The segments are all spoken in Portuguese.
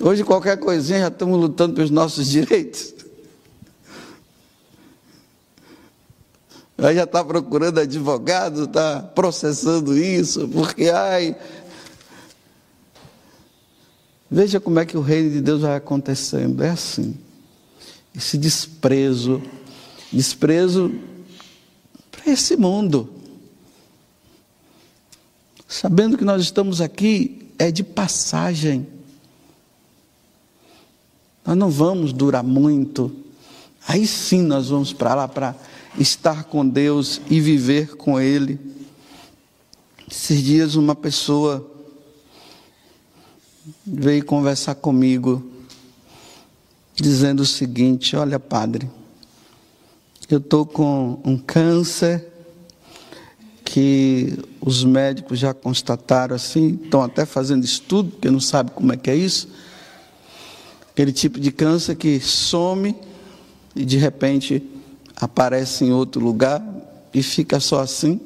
Hoje, qualquer coisinha, já estamos lutando pelos nossos direitos. Aí já está procurando advogado, está processando isso, porque, ai. Veja como é que o reino de Deus vai acontecendo. É assim. Esse desprezo, desprezo para esse mundo. Sabendo que nós estamos aqui é de passagem. Nós não vamos durar muito. Aí sim nós vamos para lá para estar com Deus e viver com Ele. Esses dias uma pessoa veio conversar comigo, dizendo o seguinte: Olha, padre, eu estou com um câncer que os médicos já constataram assim, estão até fazendo estudo, porque não sabe como é que é isso. Aquele tipo de câncer que some e de repente aparece em outro lugar e fica só assim.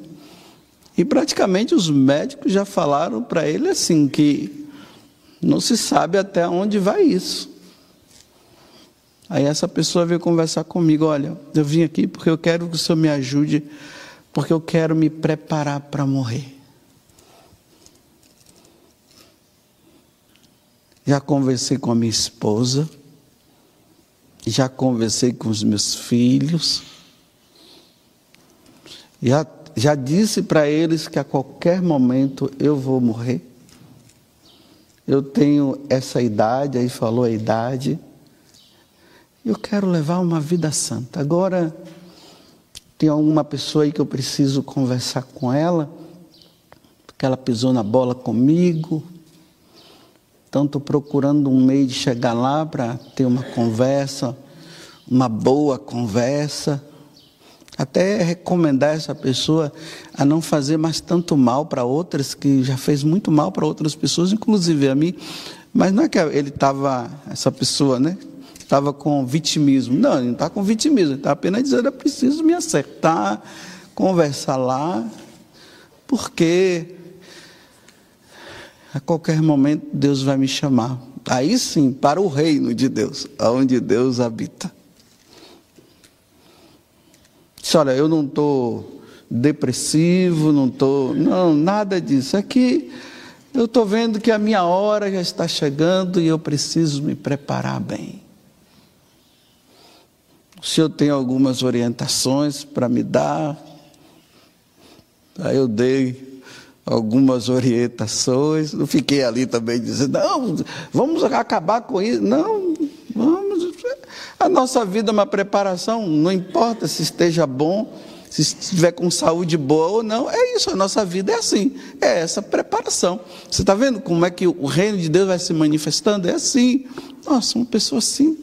E praticamente os médicos já falaram para ele assim que não se sabe até onde vai isso. Aí essa pessoa veio conversar comigo, olha, eu vim aqui porque eu quero que o Senhor me ajude, porque eu quero me preparar para morrer. Já conversei com a minha esposa, já conversei com os meus filhos, já, já disse para eles que a qualquer momento eu vou morrer. Eu tenho essa idade, aí falou a idade, eu quero levar uma vida santa. Agora, tem alguma pessoa aí que eu preciso conversar com ela, porque ela pisou na bola comigo, então, estou procurando um meio de chegar lá para ter uma conversa, uma boa conversa. Até recomendar essa pessoa a não fazer mais tanto mal para outras, que já fez muito mal para outras pessoas, inclusive a mim. Mas não é que ele estava, essa pessoa, né? Estava com vitimismo. Não, ele não está com vitimismo, ele está apenas dizendo: eu preciso me acertar, conversar lá, porque a qualquer momento Deus vai me chamar. Aí sim, para o reino de Deus, aonde Deus habita. Disse, olha, eu não estou depressivo, não estou. Não, nada disso. É que eu estou vendo que a minha hora já está chegando e eu preciso me preparar bem. O senhor tem algumas orientações para me dar? Aí eu dei algumas orientações. Não fiquei ali também dizendo, não, vamos acabar com isso. Não, vamos. A nossa vida é uma preparação, não importa se esteja bom, se estiver com saúde boa ou não, é isso, a nossa vida é assim, é essa preparação. Você está vendo como é que o reino de Deus vai se manifestando? É assim. Nossa, uma pessoa assim,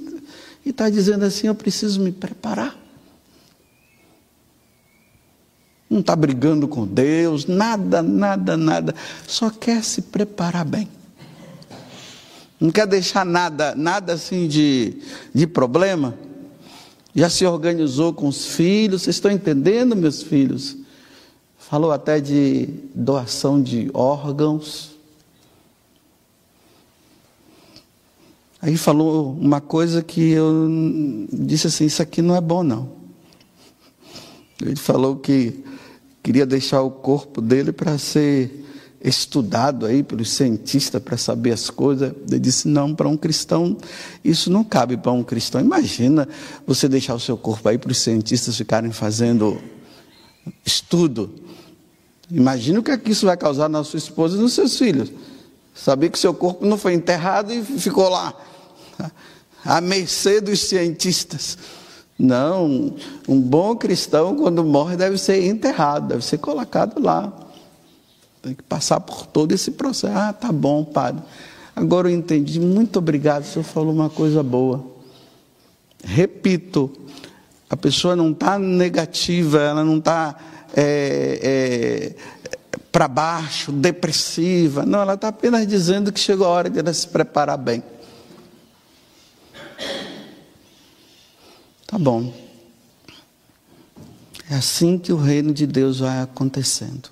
e está dizendo assim: eu preciso me preparar não está brigando com Deus, nada, nada, nada, só quer se preparar bem. Não quer deixar nada, nada assim de, de problema. Já se organizou com os filhos, vocês estão entendendo, meus filhos? Falou até de doação de órgãos. Aí falou uma coisa que eu disse assim: Isso aqui não é bom, não. Ele falou que queria deixar o corpo dele para ser estudado aí pelos cientistas para saber as coisas. Ele disse: não, para um cristão, isso não cabe para um cristão. Imagina você deixar o seu corpo aí para os cientistas ficarem fazendo estudo. Imagina o que, é que isso vai causar na sua esposa e nos seus filhos. Saber que seu corpo não foi enterrado e ficou lá, à mercê dos cientistas. Não, um bom cristão, quando morre, deve ser enterrado, deve ser colocado lá. Tem que passar por todo esse processo. Ah, tá bom, padre. Agora eu entendi. Muito obrigado, o senhor falou uma coisa boa. Repito, a pessoa não está negativa, ela não está é, é, para baixo, depressiva. Não, ela está apenas dizendo que chegou a hora de ela se preparar bem. Tá bom. É assim que o reino de Deus vai acontecendo.